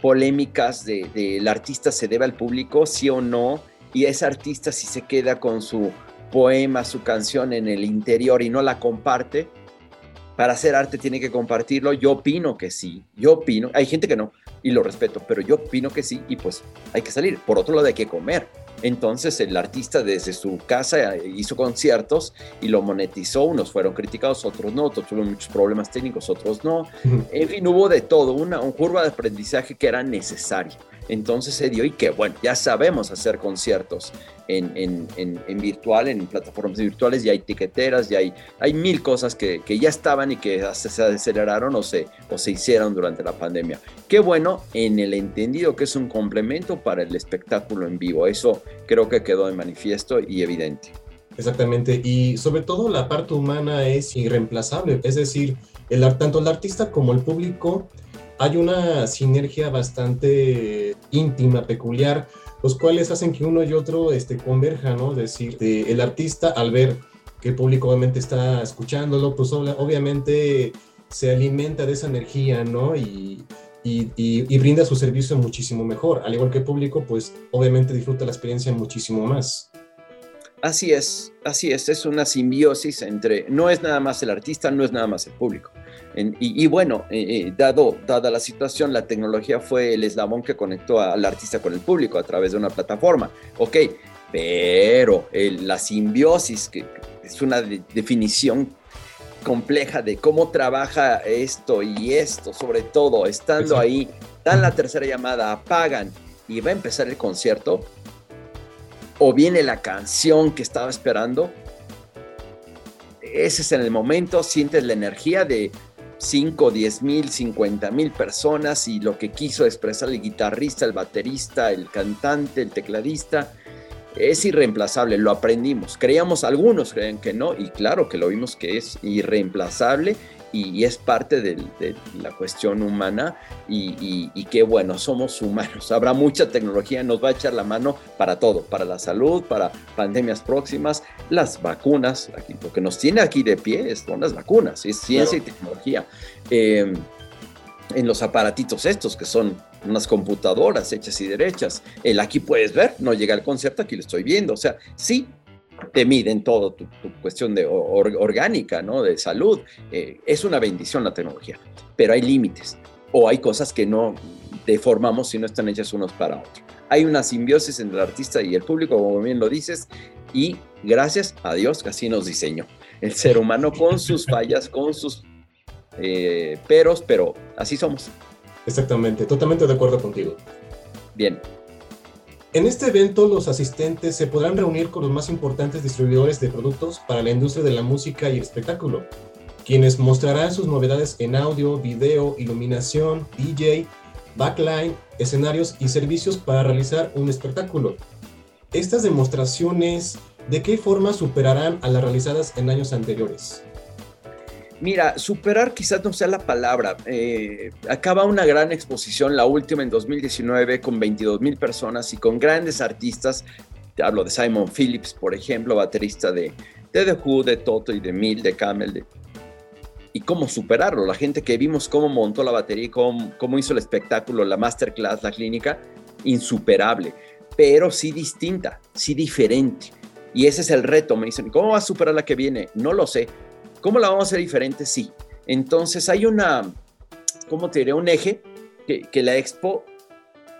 polémicas de, de, el artista se debe al público, sí o no, y ese artista si se queda con su poema, su canción en el interior y no la comparte, para hacer arte tiene que compartirlo. Yo opino que sí, yo opino, hay gente que no, y lo respeto, pero yo opino que sí, y pues hay que salir. Por otro lado, hay que comer. Entonces el artista desde su casa hizo conciertos y lo monetizó, unos fueron criticados, otros no, otros tuvieron muchos problemas técnicos, otros no. En fin, hubo de todo, una, curva de aprendizaje que era necesaria. Entonces se dio y que bueno, ya sabemos hacer conciertos en, en, en, virtual, en plataformas virtuales, ya hay tiqueteras, ya hay, hay mil cosas que, que ya estaban y que se aceleraron o se, o se hicieron durante la pandemia. Qué bueno en el entendido que es un complemento para el espectáculo en vivo. Eso creo que quedó de manifiesto y evidente. Exactamente, y sobre todo la parte humana es irreemplazable, es decir, el, tanto el artista como el público hay una sinergia bastante íntima, peculiar, los cuales hacen que uno y otro este, converjan, ¿no? Es decir, el artista al ver que el público obviamente está escuchándolo, pues obviamente se alimenta de esa energía, ¿no? Y, y, brinda su servicio muchísimo mejor. Al igual que el público, pues obviamente disfruta la experiencia muchísimo más. Así es, así es, es una simbiosis entre, no es nada más el artista, no es nada más el público. Y, bueno, eh, eh, dado, dada la situación, la tecnología fue el eslabón que conectó al artista con el público a través de una plataforma. Ok, pero la simbiosis, que es una definición compleja de cómo trabaja esto y esto, sobre todo estando ahí, dan la tercera llamada, apagan y va a empezar el concierto, o viene la canción que estaba esperando, ese es en el momento, sientes la energía de 5, 10 mil, 50 mil personas y lo que quiso expresar el guitarrista, el baterista, el cantante, el tecladista, es irreemplazable, lo aprendimos. Creíamos, algunos creen que no, y claro que lo vimos que es irreemplazable y, es parte de, la cuestión humana y, y, qué bueno, somos humanos. [laughs] Habrá mucha tecnología, nos va a echar la mano para todo, para la salud, para pandemias próximas, las vacunas, aquí, lo que nos tiene aquí de pie son las vacunas, es ciencia y tecnología. Eh, en los aparatitos estos que son unas computadoras hechas y derechas. El aquí puedes ver, no llega al concierto, aquí lo estoy viendo. O sea, sí, te miden todo tu, cuestión de orgánica, ¿no? De salud. Eh, es una bendición la tecnología, pero hay límites o hay cosas que no deformamos si no están hechas unos para otros. Hay una simbiosis entre el artista y el público, como bien lo dices, y gracias a Dios así nos diseñó. El ser humano con sus fallas, con sus eh, peros, pero así somos. Exactamente, totalmente de acuerdo contigo. Bien. En este evento los asistentes se podrán reunir con los más importantes distribuidores de productos para la industria de la música y el espectáculo, quienes mostrarán sus novedades en audio, video, iluminación, DJ, backline, escenarios y servicios para realizar un espectáculo. Estas demostraciones, ¿de qué forma superarán a las realizadas en años anteriores? Mira, superar quizás no sea la palabra. Eh, acaba una gran exposición, la última en 2019, con 22 mil personas y con grandes artistas. Te hablo de Simon Phillips, por ejemplo, baterista de, The Who, de Toto y de Mill, de Camel. y cómo superarlo. La gente que vimos cómo montó la batería, cómo, cómo hizo el espectáculo, la masterclass, la clínica, insuperable, pero sí distinta, sí diferente. Y ese es el reto. Me dicen, ¿cómo va a superar la que viene? No lo sé ¿Cómo la vamos a hacer diferente? Sí. Entonces hay una, ¿cómo te diré? Un eje que, que la expo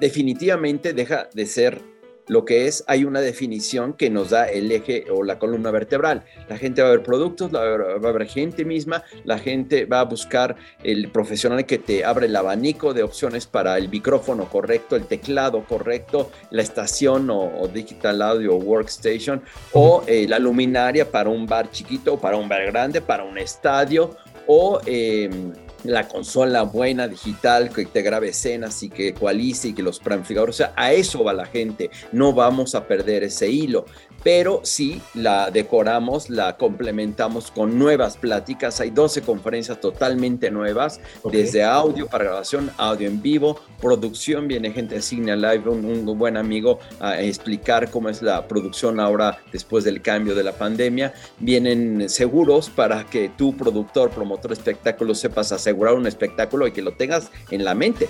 definitivamente deja de ser lo que es, hay una definición que nos da el eje o la columna vertebral. La gente va a ver productos, va a ver, gente misma, la gente va a buscar el profesional que te abre el abanico de opciones para el micrófono correcto, el teclado correcto, la estación o, digital audio workstation o eh, la luminaria para un bar chiquito, para un bar grande, para un estadio o... Em, la consola buena digital que te grabe escenas y que ecualice y que los planificadores, o sea, a eso va la gente, no vamos a perder ese hilo pero sí la decoramos, la complementamos con nuevas pláticas. Hay 12 conferencias totalmente nuevas, desde audio para grabación, audio en vivo, producción. Viene gente de Signa Live, un, buen amigo a explicar cómo es la producción ahora después del cambio de la pandemia. Vienen seguros para que tu productor, promotor de espectáculos, sepas asegurar un espectáculo y que lo tengas en la mente.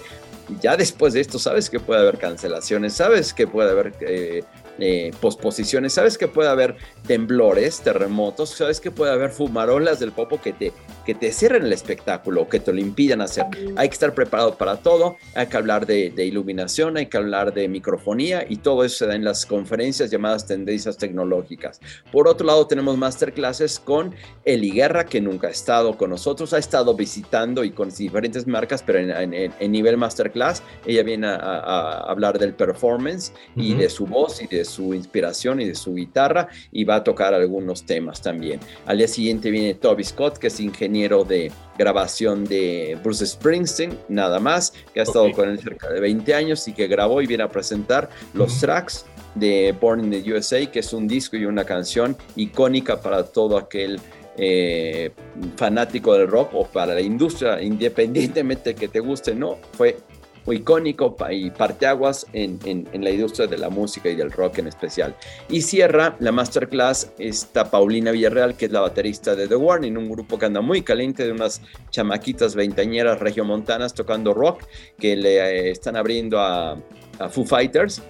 Ya después de esto, sabes que puede haber cancelaciones, sabes que puede haber eh, eh, posposiciones, sabes que puede haber temblores, terremotos, sabes que puede haber fumarolas del popo que te que te cierren el espectáculo o que te lo impidan hacer. Hay que estar preparado para todo, hay que hablar de, de iluminación, hay que hablar de microfonía y todo eso se da en las conferencias llamadas tendencias tecnológicas. Por otro lado, tenemos masterclasses con Eli Guerra, que nunca ha estado con nosotros, ha estado visitando y con diferentes marcas, pero en, nivel masterclass, ella viene a, hablar del performance y de su voz y de su inspiración y de su guitarra y va a tocar algunos temas también. Al día siguiente viene Toby Scott, que es ingeniero de grabación de Bruce Springsteen, nada más, que ha estado con él cerca de 20 años y que grabó y viene a presentar los tracks de Born in the USA, que es un disco y una canción icónica para todo aquel eh, fanático del rock o para la industria, independientemente de que te guste, no, fue muy icónico y parteaguas en, en, la industria de la música y del rock en especial. Y cierra la masterclass esta Paulina Villarreal, que es la baterista de The Warning, un grupo que anda muy caliente de unas chamaquitas veintañeras regiomontanas tocando rock, que le eh, están abriendo a, a Foo Fighters,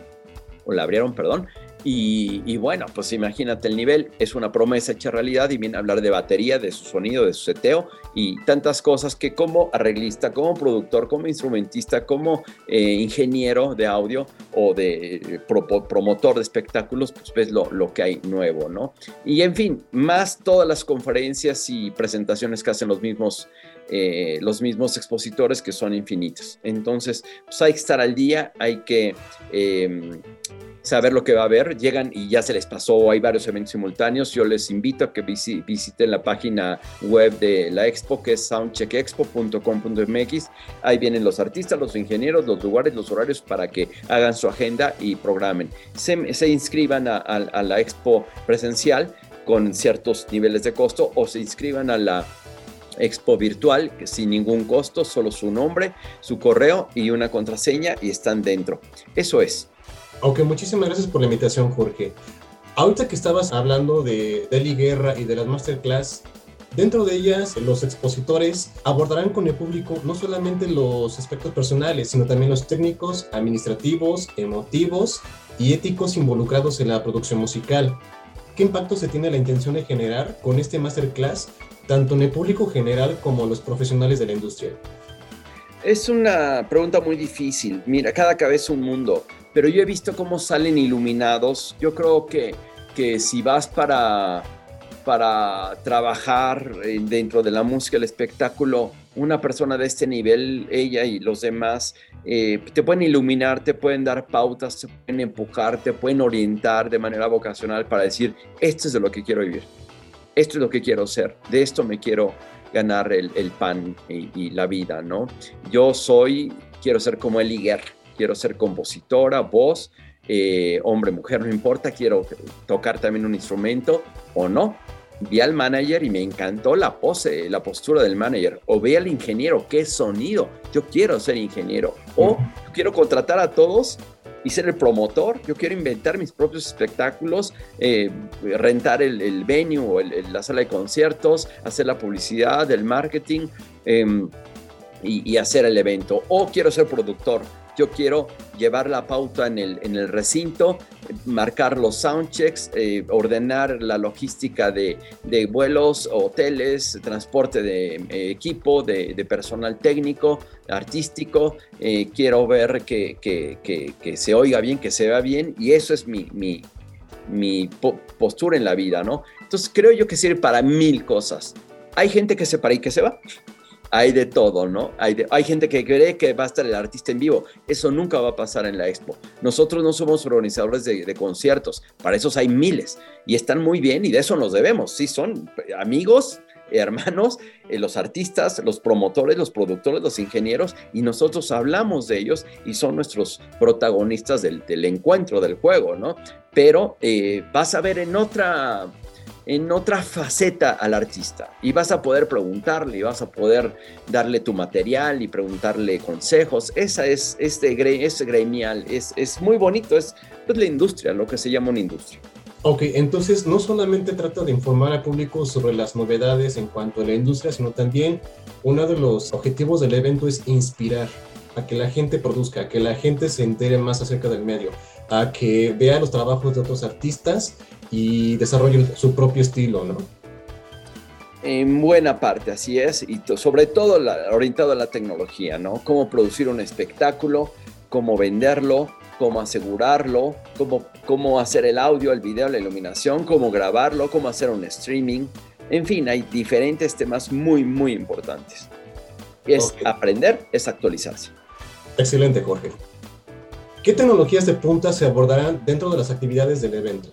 o la abrieron, perdón, y, bueno, pues imagínate el nivel, es una promesa hecha realidad y viene a hablar de batería, de su sonido, de su seteo y tantas cosas que como arreglista, como productor, como instrumentista, como eh, ingeniero de audio o de eh, promotor de espectáculos, pues ves lo, lo, que hay nuevo, ¿no? Y en fin, más todas las conferencias y presentaciones que hacen los mismos, eh, los mismos expositores que son infinitos. Entonces, pues hay que estar al día, hay que em, saber lo que va a haber. Llegan y ya se les pasó, hay varios eventos simultáneos. Yo les invito a que visiten la página web de la expo, que es soundcheckexpo.com.mx. Ahí vienen los artistas, los ingenieros, los lugares, los horarios para que hagan su agenda y programen. Se, inscriban a, la expo presencial con ciertos niveles de costo o se inscriban a la expo virtual que sin ningún costo, solo su nombre, su correo y una contraseña y están dentro. Eso es. Ok, muchísimas gracias por la invitación, Jorge. Ahorita que estabas hablando de Deli Guerra y de las masterclass, dentro de ellas los expositores abordarán con el público no solamente los aspectos personales, sino también los técnicos, administrativos, emotivos y éticos involucrados en la producción musical. ¿Qué impacto se tiene la intención de generar con este masterclass, tanto en el público general como los profesionales de la industria? Es una pregunta muy difícil. Mira, cada cabeza un mundo pero yo he visto cómo salen iluminados. Yo creo que, que si vas para, para trabajar eh, dentro de la música, el espectáculo, una persona de este nivel, ella y los demás, eh, te pueden iluminar, te pueden dar pautas, te pueden empujar, te pueden orientar de manera vocacional para decir, esto es de lo que quiero vivir, esto es lo que quiero ser, de esto me quiero ganar el, pan y, la vida, ¿no? Yo soy, quiero ser como Eli Guerra quiero ser compositora, voz, eh, hombre, mujer, no importa, quiero tocar también un instrumento o no. Vi al manager y me encantó la pose, la postura del manager. O ve al ingeniero, qué sonido. Yo quiero ser ingeniero. O quiero contratar a todos y ser el promotor. Yo quiero inventar mis propios espectáculos, eh, rentar el, venue o la sala de conciertos, hacer la publicidad, el marketing em, y, y, hacer el evento. O quiero ser productor yo quiero llevar la pauta en el, en el recinto, marcar los soundchecks, eh, ordenar la logística de, vuelos, hoteles, transporte de eh, equipo, de, personal técnico, artístico. Eh, quiero ver que, se oiga bien, que se vea bien y eso es mi, mi, mi postura en la vida, ¿no? Entonces creo yo que sirve para mil cosas. Hay gente que se para y que se va hay de todo, ¿no? Hay, hay gente que cree que va a estar el artista en vivo. Eso nunca va a pasar en la expo. Nosotros no somos organizadores de, conciertos, para esos hay miles y están muy bien y de eso nos debemos. Sí, son amigos, hermanos, eh, los artistas, los promotores, los productores, los ingenieros, y nosotros hablamos de ellos y son nuestros protagonistas del, encuentro, del juego, ¿no? Pero eh, vas a ver en otra en otra faceta al artista y vas a poder preguntarle y vas a poder darle tu material y preguntarle consejos. Esa es este es gremial, es, es muy bonito, es pues, la industria, lo que se llama una industria. Ok, entonces no solamente trata de informar al público sobre las novedades en cuanto a la industria, sino también uno de los objetivos del evento es inspirar a que la gente produzca, a que la gente se entere más acerca del medio, a que vea los trabajos de otros artistas y desarrollen su propio estilo, ¿no? En buena parte, así es, y sobre todo orientado a la tecnología, ¿no? Cómo producir un espectáculo, cómo venderlo, cómo asegurarlo, cómo, cómo hacer el audio, el video, la iluminación, cómo grabarlo, cómo hacer un streaming. En fin, hay diferentes temas muy, muy importantes. Es aprender, es actualizarse. Excelente, Jorge. ¿Qué tecnologías de punta se abordarán dentro de las actividades del evento?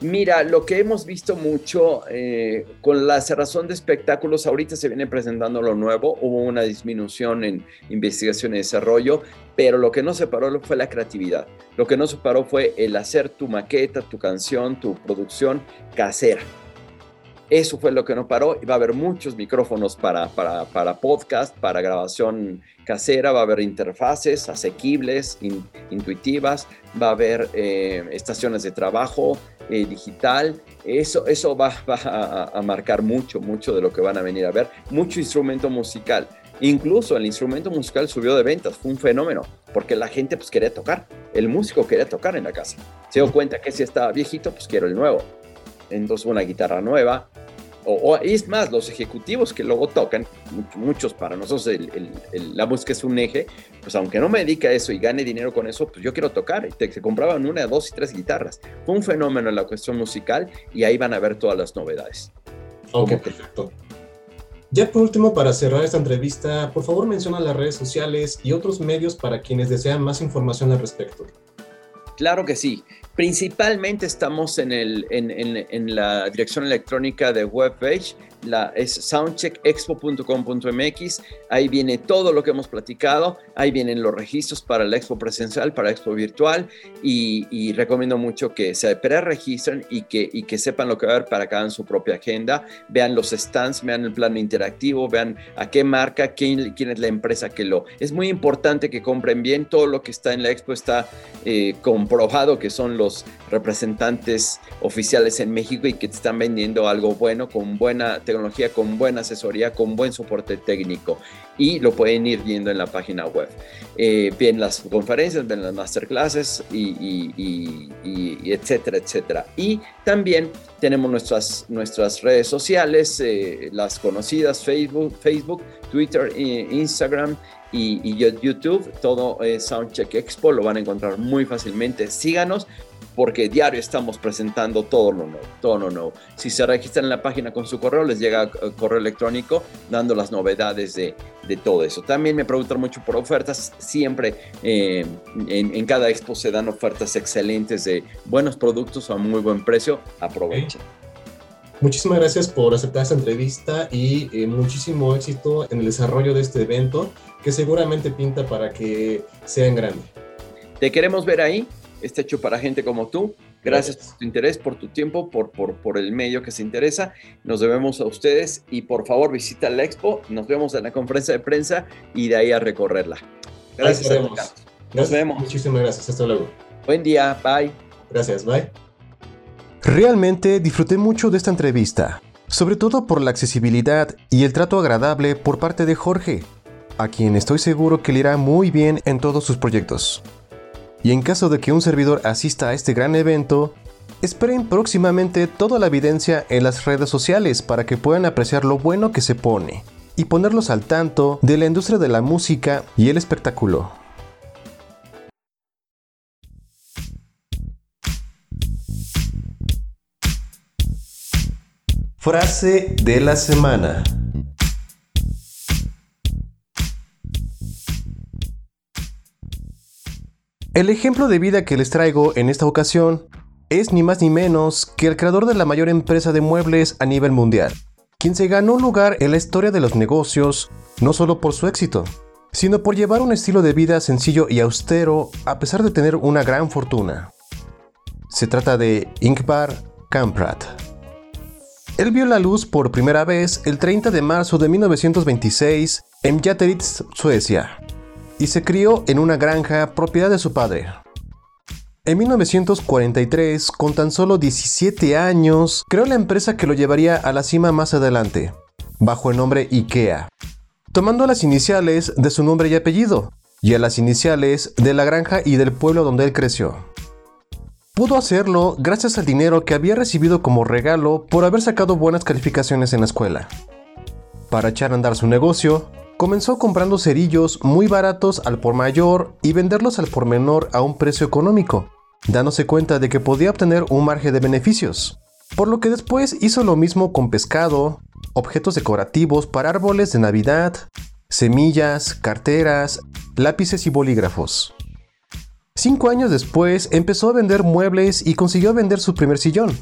Mira, lo que hemos visto mucho eh, con la cerrazón de espectáculos, ahorita se viene presentando lo nuevo, hubo una disminución en investigación y desarrollo, pero lo que no se paró fue la creatividad. Lo que no se paró fue el hacer tu maqueta, tu canción, tu producción casera. Eso fue lo que no paró. Va a haber muchos micrófonos para, para, podcast, para grabación casera, va a haber interfaces asequibles, intuitivas, va a haber eh, estaciones de trabajo eh, digital. Eso, eso va, [laughs] a, marcar mucho, mucho de lo que van a venir a ver. Mucho instrumento musical. Incluso el instrumento musical subió de ventas, fue un fenómeno, porque la gente pues quería tocar, el músico quería tocar en la casa. Se dio cuenta que si estaba viejito, pues quiero el nuevo entonces una guitarra nueva. O, es más, los ejecutivos que luego tocan, muchos para nosotros la música es un eje, pues aunque no me dedique a eso y gane dinero con eso, pues yo quiero tocar. Y se compraban una, dos y tres guitarras. Fue un fenómeno en la cuestión musical y ahí van a ver todas las novedades. Ok, perfecto. Ya por último, para cerrar esta entrevista, por favor menciona las redes sociales y otros medios para quienes desean más información al respecto. Claro que sí. Principalmente estamos en, el, en, en, la dirección electrónica de webpage la, es soundcheckexpo.com.mx. Ahí viene todo lo que hemos platicado. Ahí vienen los registros para la expo presencial, para la expo virtual. Y, recomiendo mucho que se preregistren y que, y que sepan lo que va a haber para que hagan su propia agenda. Vean los stands, vean el plano interactivo, vean a qué marca, quién, quién es la empresa que lo. Es muy importante que compren bien. Todo lo que está en la expo está eh, comprobado que son los representantes oficiales en México y que te están vendiendo algo bueno con buena tecnología, con buena asesoría, con buen soporte técnico y lo pueden ir viendo en la página web. Eh, ven las conferencias, ven las masterclasses y, etcétera, etcétera. Y también tenemos nuestras, nuestras redes sociales, eh, las conocidas Facebook, Facebook Twitter, Instagram y, YouTube, todo es Soundcheck Expo, lo van a encontrar muy fácilmente. Síganos porque diario estamos presentando todo lo nuevo, todo lo nuevo. Si se registran en la página con su correo, les llega eh, correo electrónico dando las novedades de, de todo eso. También me preguntan mucho por ofertas, siempre eh, en, cada expo se dan ofertas excelentes de buenos productos a muy buen precio, aprovechen. Muchísimas gracias por aceptar esta entrevista y eh, muchísimo éxito en el desarrollo de este evento que seguramente pinta para que sea en grande. Te queremos ver ahí está hecho para gente como tú. Gracias, por tu interés, por tu tiempo, por, por, por, el medio que se interesa. Nos debemos a ustedes y por favor visita la expo. Nos vemos en la conferencia de prensa y de ahí a recorrerla. Gracias. Nos vemos. Muchísimas gracias. Hasta luego. Buen día. Bye. Gracias. Bye. Realmente disfruté mucho de esta entrevista, sobre todo por la accesibilidad y el trato agradable por parte de Jorge, a quien estoy seguro que le irá muy bien en todos sus proyectos. Y en caso de que un servidor asista a este gran evento, esperen próximamente toda la evidencia en las redes sociales para que puedan apreciar lo bueno que se pone y ponerlos al tanto de la industria de la música y el espectáculo. Frase de la semana. El ejemplo de vida que les traigo en esta ocasión es ni más ni menos que el creador de la mayor empresa de muebles a nivel mundial, quien se ganó un lugar en la historia de los negocios no solo por su éxito, sino por llevar un estilo de vida sencillo y austero a pesar de tener una gran fortuna. Se trata de Ingvar Kamprad. Él vio la luz por primera vez el 30 de marzo de 1926 en Jäteritz, Suecia y se crió en una granja propiedad de su padre. En 1943, con tan solo 17 años, creó la empresa que lo llevaría a la cima más adelante, bajo el nombre IKEA, tomando las iniciales de su nombre y apellido, y a las iniciales de la granja y del pueblo donde él creció. Pudo hacerlo gracias al dinero que había recibido como regalo por haber sacado buenas calificaciones en la escuela. Para echar a andar su negocio, comenzó comprando cerillos muy baratos al por mayor y venderlos al por menor a un precio económico, dándose cuenta de que podía obtener un margen de beneficios. Por lo que después hizo lo mismo con pescado, objetos decorativos para árboles de Navidad, semillas, carteras, lápices y bolígrafos. Cinco años después empezó a vender muebles y consiguió vender su primer sillón.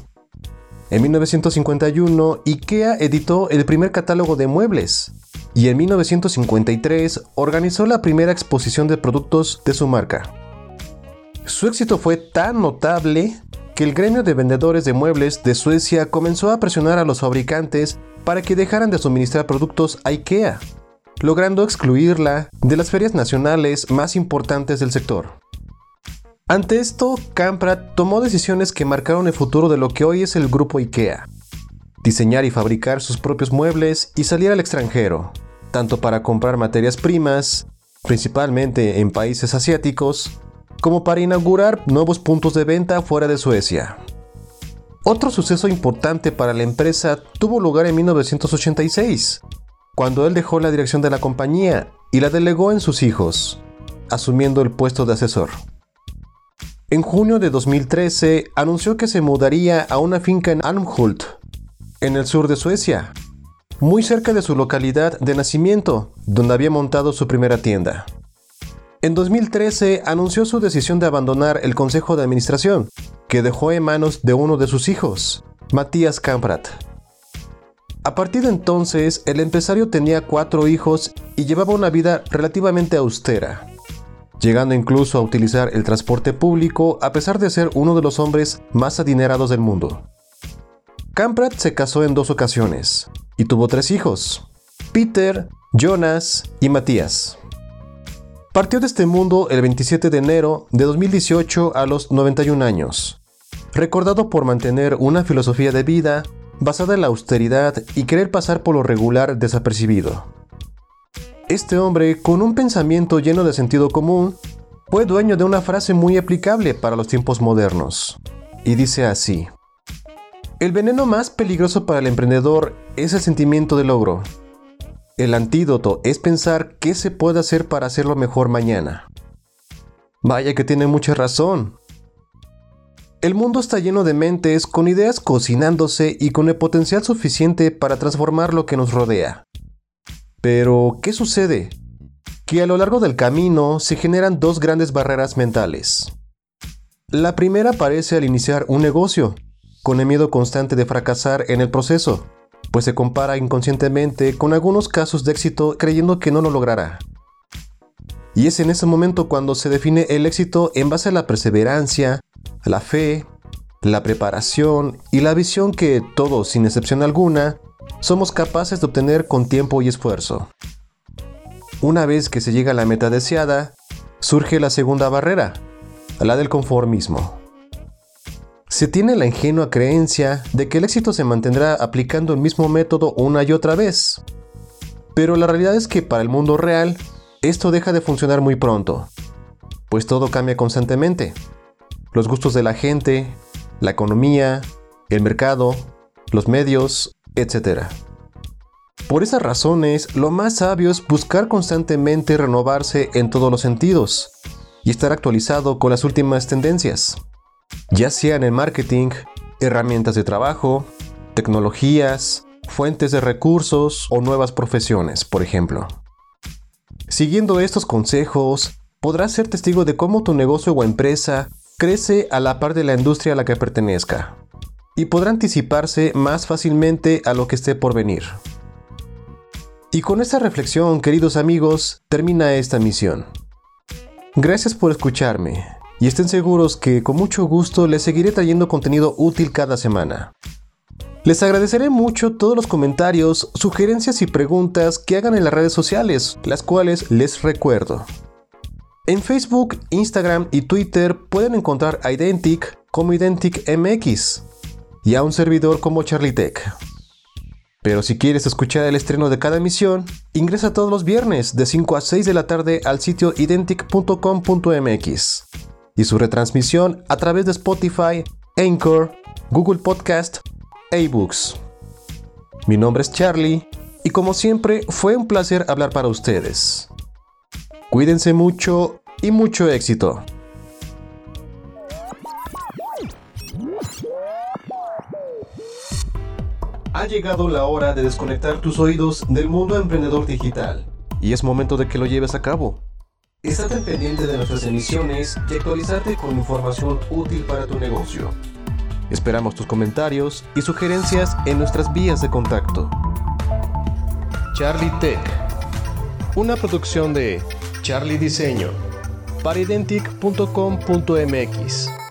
En 1951, IKEA editó el primer catálogo de muebles y en 1953 organizó la primera exposición de productos de su marca. Su éxito fue tan notable que el gremio de vendedores de muebles de Suecia comenzó a presionar a los fabricantes para que dejaran de suministrar productos a IKEA, logrando excluirla de las ferias nacionales más importantes del sector. Ante esto, Kamprad tomó decisiones que marcaron el futuro de lo que hoy es el grupo IKEA. Diseñar y fabricar sus propios muebles y salir al extranjero, tanto para comprar materias primas, principalmente en países asiáticos, como para inaugurar nuevos puntos de venta fuera de Suecia. Otro suceso importante para la empresa tuvo lugar en 1986, cuando él dejó la dirección de la compañía y la delegó en sus hijos, asumiendo el puesto de asesor. En junio de 2013 anunció que se mudaría a una finca en Almhult, en el sur de Suecia, muy cerca de su localidad de nacimiento, donde había montado su primera tienda. En 2013 anunció su decisión de abandonar el consejo de administración, que dejó en manos de uno de sus hijos, Matías Kamprad. A partir de entonces, el empresario tenía cuatro hijos y llevaba una vida relativamente austera llegando incluso a utilizar el transporte público a pesar de ser uno de los hombres más adinerados del mundo. Kamprad se casó en dos ocasiones y tuvo tres hijos, Peter, Jonas y Matías. Partió de este mundo el 27 de enero de 2018 a los 91 años, recordado por mantener una filosofía de vida basada en la austeridad y querer pasar por lo regular desapercibido. Este hombre, con un pensamiento lleno de sentido común, fue dueño de una frase muy aplicable para los tiempos modernos. Y dice así, el veneno más peligroso para el emprendedor es el sentimiento de logro. El antídoto es pensar qué se puede hacer para hacerlo mejor mañana. Vaya que tiene mucha razón. El mundo está lleno de mentes con ideas cocinándose y con el potencial suficiente para transformar lo que nos rodea. Pero, ¿qué sucede? Que a lo largo del camino se generan dos grandes barreras mentales. La primera aparece al iniciar un negocio, con el miedo constante de fracasar en el proceso, pues se compara inconscientemente con algunos casos de éxito creyendo que no lo logrará. Y es en ese momento cuando se define el éxito en base a la perseverancia, la fe, la preparación y la visión que todos, sin excepción alguna, somos capaces de obtener con tiempo y esfuerzo. Una vez que se llega a la meta deseada, surge la segunda barrera, la del conformismo. Se tiene la ingenua creencia de que el éxito se mantendrá aplicando el mismo método una y otra vez. Pero la realidad es que para el mundo real, esto deja de funcionar muy pronto, pues todo cambia constantemente. Los gustos de la gente, la economía, el mercado, los medios, etc. Por esas razones, lo más sabio es buscar constantemente renovarse en todos los sentidos y estar actualizado con las últimas tendencias, ya sea en marketing, herramientas de trabajo, tecnologías, fuentes de recursos o nuevas profesiones, por ejemplo. Siguiendo estos consejos, podrás ser testigo de cómo tu negocio o empresa crece a la par de la industria a la que pertenezca y podrá anticiparse más fácilmente a lo que esté por venir. Y con esta reflexión, queridos amigos, termina esta misión. Gracias por escucharme y estén seguros que con mucho gusto les seguiré trayendo contenido útil cada semana. Les agradeceré mucho todos los comentarios, sugerencias y preguntas que hagan en las redes sociales, las cuales les recuerdo. En Facebook, Instagram y Twitter pueden encontrar a Identic como IdenticMX y a un servidor como Charlie Tech. Pero si quieres escuchar el estreno de cada emisión, ingresa todos los viernes de 5 a 6 de la tarde al sitio identic.com.mx. y su retransmisión a través de Spotify, Anchor, Google Podcast e eBooks. Mi nombre es Charlie y como siempre fue un placer hablar para ustedes. Cuídense mucho y mucho éxito. Ha llegado la hora de desconectar tus oídos del mundo emprendedor digital y es momento de que lo lleves a cabo. Estate pendiente de nuestras emisiones y actualizarte con información útil para tu negocio. Esperamos tus comentarios y sugerencias en nuestras vías de contacto. Charlie Tech, una producción de Charlie Diseño para identic.com.mx.